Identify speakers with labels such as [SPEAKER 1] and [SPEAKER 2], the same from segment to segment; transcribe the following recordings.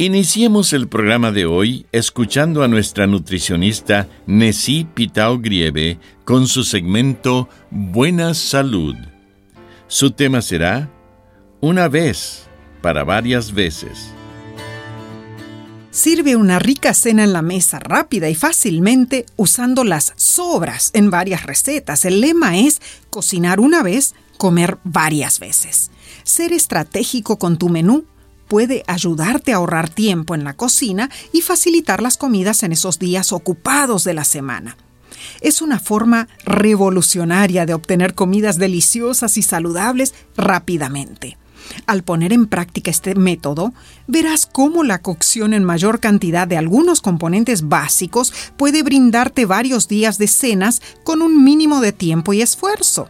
[SPEAKER 1] Iniciemos el programa de hoy escuchando a nuestra nutricionista Nessie Pitao Grieve con su segmento Buena Salud. Su tema será Una vez para varias veces.
[SPEAKER 2] Sirve una rica cena en la mesa rápida y fácilmente usando las sobras en varias recetas. El lema es cocinar una vez, comer varias veces. Ser estratégico con tu menú puede ayudarte a ahorrar tiempo en la cocina y facilitar las comidas en esos días ocupados de la semana. Es una forma revolucionaria de obtener comidas deliciosas y saludables rápidamente. Al poner en práctica este método, verás cómo la cocción en mayor cantidad de algunos componentes básicos puede brindarte varios días de cenas con un mínimo de tiempo y esfuerzo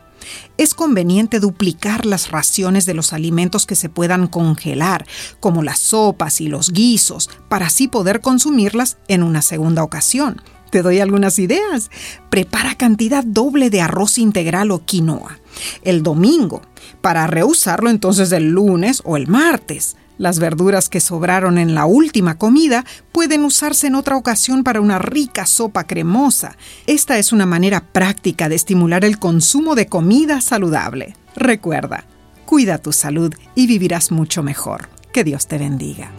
[SPEAKER 2] es conveniente duplicar las raciones de los alimentos que se puedan congelar, como las sopas y los guisos, para así poder consumirlas en una segunda ocasión. Te doy algunas ideas. Prepara cantidad doble de arroz integral o quinoa. El domingo, para reusarlo entonces el lunes o el martes. Las verduras que sobraron en la última comida pueden usarse en otra ocasión para una rica sopa cremosa. Esta es una manera práctica de estimular el consumo de comida saludable. Recuerda, cuida tu salud y vivirás mucho mejor. Que Dios te bendiga.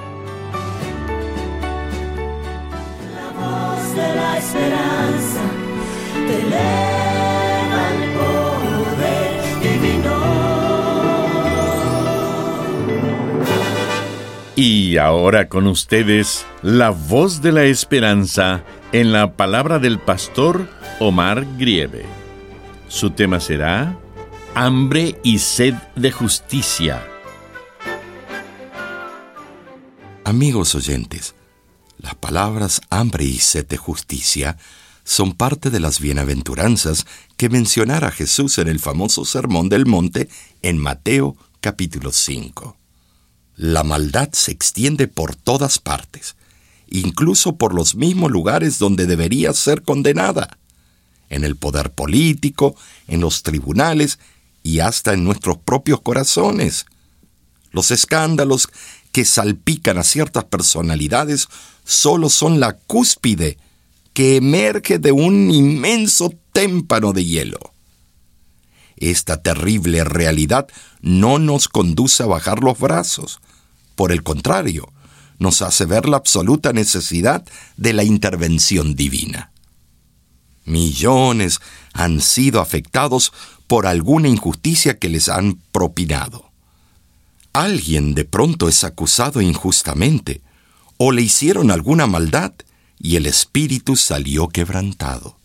[SPEAKER 1] Y ahora con ustedes, la voz de la esperanza en la palabra del pastor Omar Grieve. Su tema será Hambre y sed de justicia.
[SPEAKER 3] Amigos oyentes, las palabras hambre y sed de justicia son parte de las bienaventuranzas que mencionara Jesús en el famoso Sermón del Monte en Mateo capítulo 5. La maldad se extiende por todas partes, incluso por los mismos lugares donde debería ser condenada, en el poder político, en los tribunales y hasta en nuestros propios corazones. Los escándalos que salpican a ciertas personalidades solo son la cúspide que emerge de un inmenso témpano de hielo. Esta terrible realidad no nos conduce a bajar los brazos. Por el contrario, nos hace ver la absoluta necesidad de la intervención divina. Millones han sido afectados por alguna injusticia que les han propinado. Alguien de pronto es acusado injustamente, o le hicieron alguna maldad, y el espíritu salió quebrantado.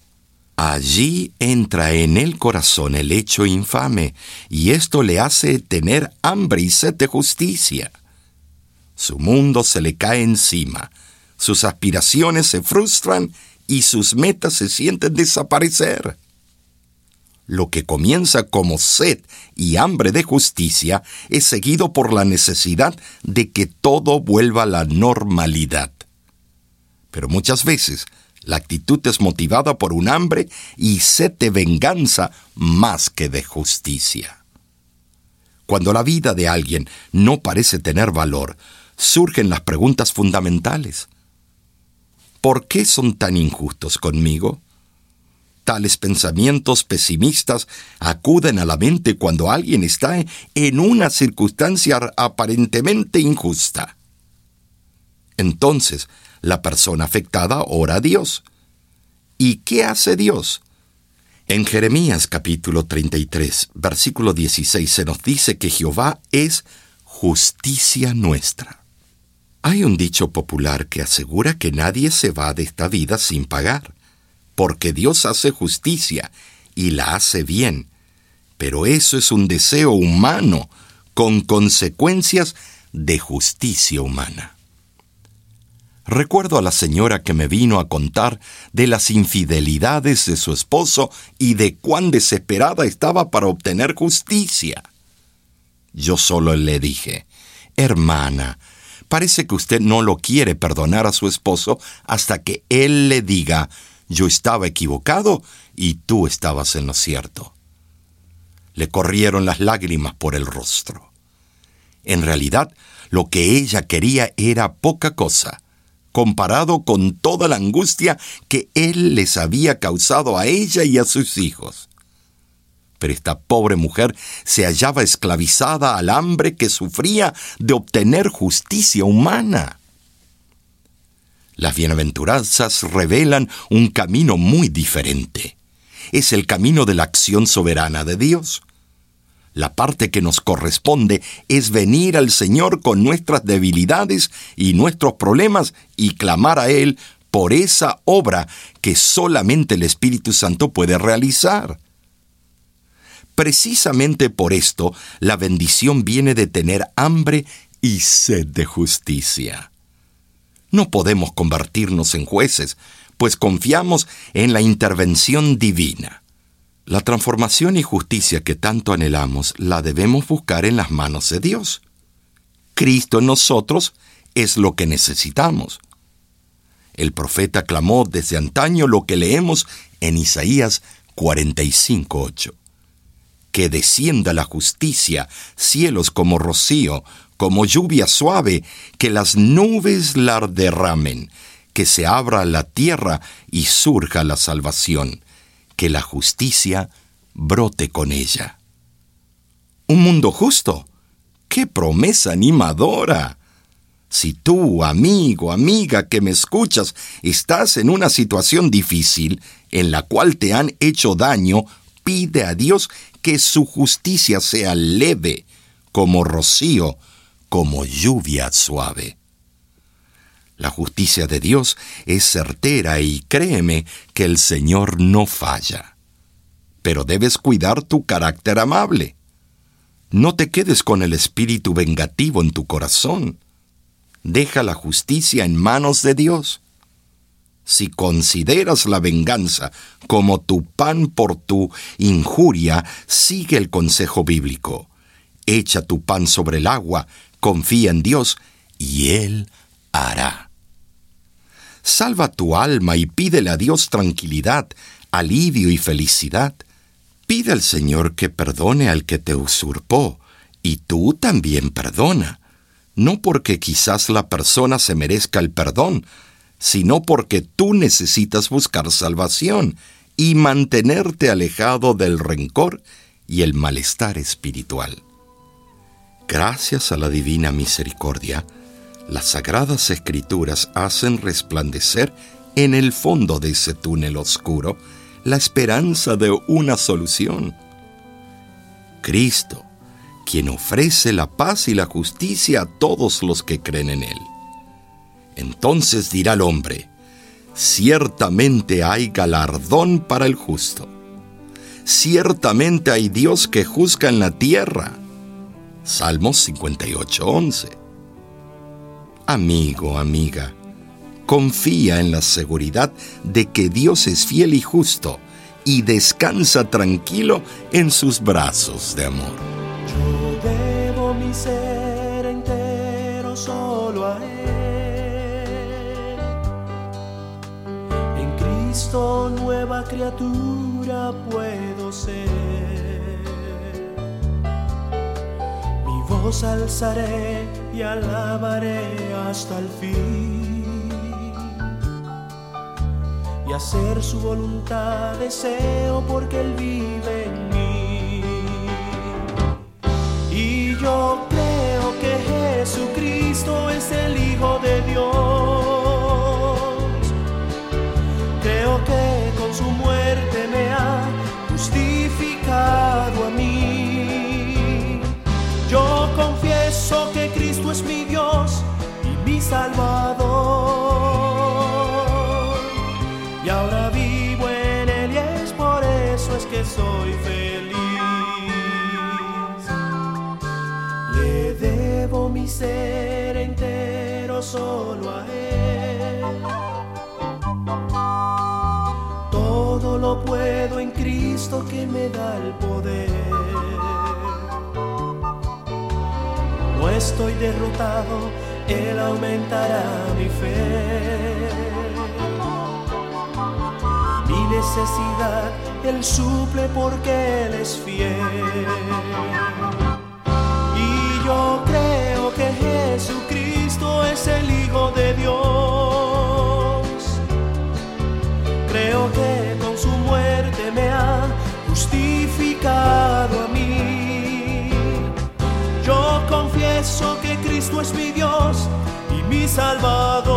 [SPEAKER 3] Allí entra en el corazón el hecho infame, y esto le hace tener hambre y sed de justicia. Su mundo se le cae encima, sus aspiraciones se frustran y sus metas se sienten desaparecer. Lo que comienza como sed y hambre de justicia es seguido por la necesidad de que todo vuelva a la normalidad. Pero muchas veces la actitud es motivada por un hambre y sed venganza más que de justicia. Cuando la vida de alguien no parece tener valor, surgen las preguntas fundamentales. ¿Por qué son tan injustos conmigo? Tales pensamientos pesimistas acuden a la mente cuando alguien está en una circunstancia aparentemente injusta. Entonces, la persona afectada ora a Dios. ¿Y qué hace Dios? En Jeremías capítulo 33, versículo 16 se nos dice que Jehová es justicia nuestra. Hay un dicho popular que asegura que nadie se va de esta vida sin pagar porque Dios hace justicia y la hace bien. Pero eso es un deseo humano con consecuencias de justicia humana. Recuerdo a la señora que me vino a contar de las infidelidades de su esposo y de cuán desesperada estaba para obtener justicia. Yo solo le dije, Hermana, parece que usted no lo quiere perdonar a su esposo hasta que él le diga yo estaba equivocado y tú estabas en lo cierto. Le corrieron las lágrimas por el rostro. En realidad, lo que ella quería era poca cosa, comparado con toda la angustia que él les había causado a ella y a sus hijos. Pero esta pobre mujer se hallaba esclavizada al hambre que sufría de obtener justicia humana. Las bienaventuranzas revelan un camino muy diferente. Es el camino de la acción soberana de Dios. La parte que nos corresponde es venir al Señor con nuestras debilidades y nuestros problemas y clamar a Él por esa obra que solamente el Espíritu Santo puede realizar. Precisamente por esto, la bendición viene de tener hambre y sed de justicia. No podemos convertirnos en jueces, pues confiamos en la intervención divina. La transformación y justicia que tanto anhelamos la debemos buscar en las manos de Dios. Cristo en nosotros es lo que necesitamos. El profeta clamó desde antaño lo que leemos en Isaías 45.8. Que descienda la justicia, cielos como rocío, como lluvia suave, que las nubes la derramen, que se abra la tierra y surja la salvación, que la justicia brote con ella. Un mundo justo. ¡Qué promesa animadora! Si tú, amigo, amiga que me escuchas, estás en una situación difícil en la cual te han hecho daño, pide a Dios que su justicia sea leve, como rocío, como lluvia suave. La justicia de Dios es certera y créeme que el Señor no falla. Pero debes cuidar tu carácter amable. No te quedes con el espíritu vengativo en tu corazón. Deja la justicia en manos de Dios. Si consideras la venganza como tu pan por tu injuria, sigue el consejo bíblico. Echa tu pan sobre el agua confía en Dios y Él hará. Salva tu alma y pídele a Dios tranquilidad, alivio y felicidad. Pide al Señor que perdone al que te usurpó, y tú también perdona, no porque quizás la persona se merezca el perdón, sino porque tú necesitas buscar salvación y mantenerte alejado del rencor y el malestar espiritual. Gracias a la divina misericordia, las sagradas escrituras hacen resplandecer en el fondo de ese túnel oscuro la esperanza de una solución. Cristo, quien ofrece la paz y la justicia a todos los que creen en Él. Entonces dirá el hombre, ciertamente hay galardón para el justo. Ciertamente hay Dios que juzga en la tierra Salmos 58:11. Amigo, amiga, confía en la seguridad de que Dios es fiel y justo y descansa tranquilo en sus brazos de amor.
[SPEAKER 4] Yo debo mi ser entero solo a Él. En Cristo nueva criatura puedo ser. voz alzaré y alabaré hasta el fin. y hacer su voluntad deseo porque Él vive en mí. Y yo creo que Jesucristo es el Hijo de Dios. Entero solo a Él. Todo lo puedo en Cristo que me da el poder. No estoy derrotado, Él aumentará mi fe. Mi necesidad Él suple porque Él es fiel. Cristo es mi Dios y mi Salvador.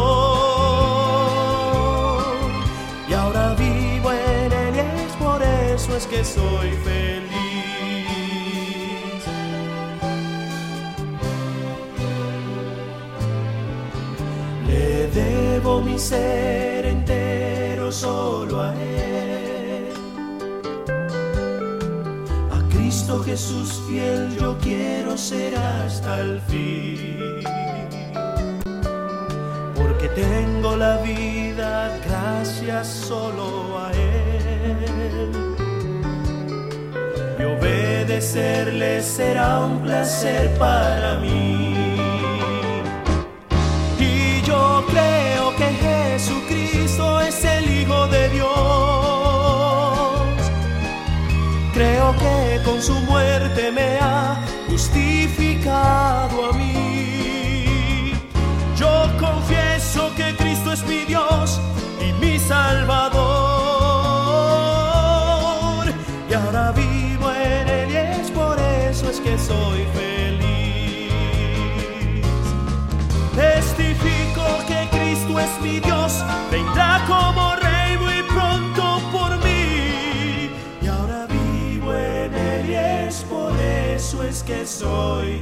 [SPEAKER 4] Y ahora vivo en Él y es por eso es que soy feliz. Le debo mi ser entero solo a Él. A Cristo Jesús fiel yo quiero ser hasta el fin. Porque tengo la vida gracias solo a Él. Y obedecerle será un placer para mí. Y yo creo que Jesucristo es el Hijo de Dios. Creo que con su muerte me ha justificado a mí. Yo que Es mi Dios y mi Salvador. Y ahora vivo en Él y es por eso es que soy feliz. Testifico que Cristo es mi Dios, vendrá como rey muy pronto por mí. Y ahora vivo en Él y es por eso es que soy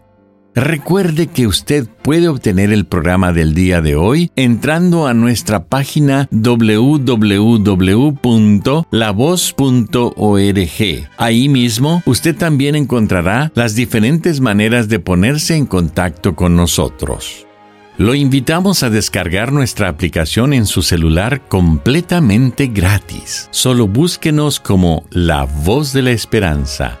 [SPEAKER 1] Recuerde que usted puede obtener el programa del día de hoy entrando a nuestra página www.lavoz.org. Ahí mismo usted también encontrará las diferentes maneras de ponerse en contacto con nosotros. Lo invitamos a descargar nuestra aplicación en su celular completamente gratis. Solo búsquenos como La Voz de la Esperanza.